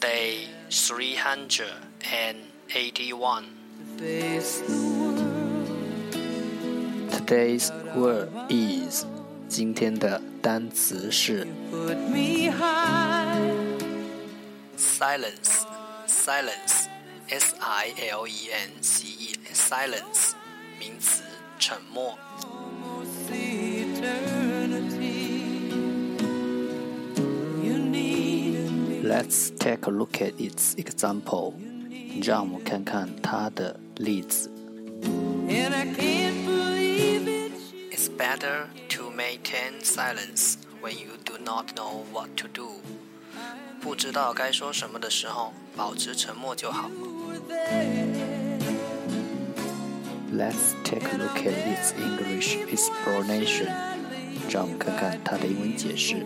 Day three hundred and eighty-one. Today's word is 今天的单词是 silence silence s i l e n c e silence 名词沉默。 Let's take a look at its example. 让我们看看它的例子。It's better to maintain silence when you do not know what to do. 不知道该说什么的时候，保持沉默就好。Let's take a look at its English explanation. 让我们看看它的英文解释。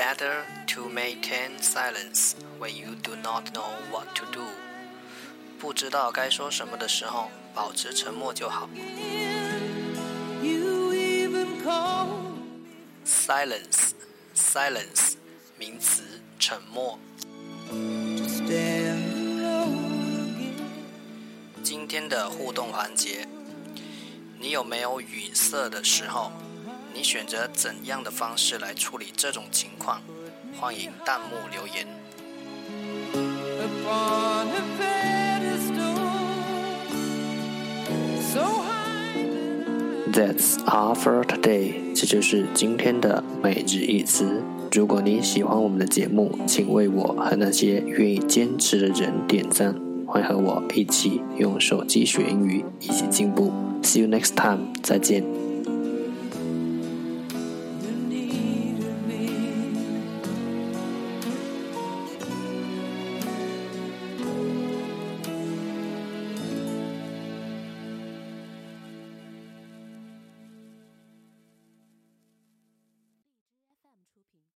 It's better to maintain silence when you do not know what to do. 不知道该说什么的时候，保持沉默就好。Silence, silence，名词，沉默。今天的互动环节，你有没有语塞的时候？ 你选择怎样的方式来处理这种情况？欢迎弹幕留言。That's all for today。这就是今天的每日一词。如果你喜欢我们的节目，请为我和那些愿意坚持的人点赞。欢迎和我一起用手机学英语，一起进步。See you next time。再见。